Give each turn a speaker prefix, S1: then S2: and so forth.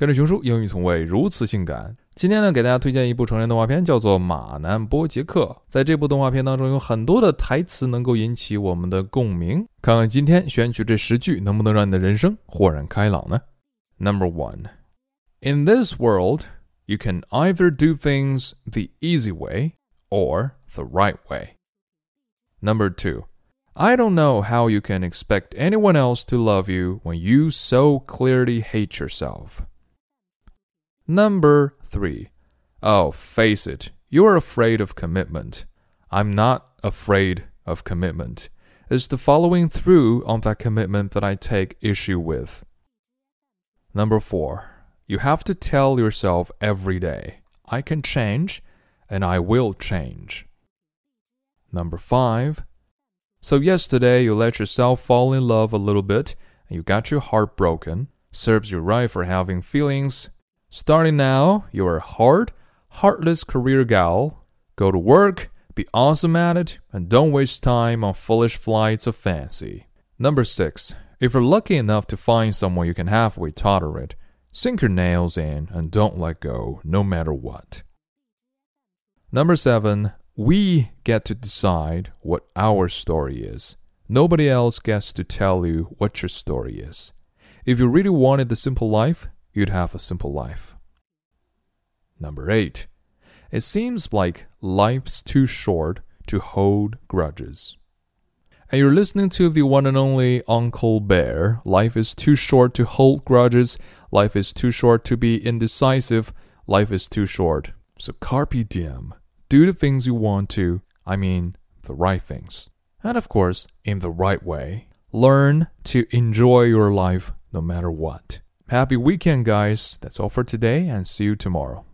S1: 跟着熊叔英语从未如此性感。今天呢，给大家推荐一部成人动画片，叫做《马男波杰克》。在这部动画片当中，有很多的台词能够引起我们的共鸣。看看今天选取这十句，能不能让你的人生豁然开朗呢？Number one, in this world, you can either do things the easy way or the right way. Number two, I don't know how you can expect anyone else to love you when you so clearly hate yourself. Number three. Oh, face it, you're afraid of commitment. I'm not afraid of commitment. It's the following through on that commitment that I take issue with. Number four. You have to tell yourself every day, I can change and I will change. Number five. So yesterday you let yourself fall in love a little bit and you got your heart broken. Serves you right for having feelings. Starting now, you're a hard, heartless career gal. Go to work, be awesome at it, and don't waste time on foolish flights of fancy. Number six. If you're lucky enough to find someone you can halfway tolerate, sink your nails in and don't let go, no matter what. Number seven. We get to decide what our story is. Nobody else gets to tell you what your story is. If you really wanted the simple life, you'd have a simple life. Number 8. It seems like life's too short to hold grudges. And you're listening to the one and only Uncle Bear. Life is too short to hold grudges. Life is too short to be indecisive. Life is too short. So carpe diem do the things you want to, I mean, the right things. And of course, in the right way. Learn to enjoy your life no matter what. Happy weekend, guys. That's all for today, and see you tomorrow.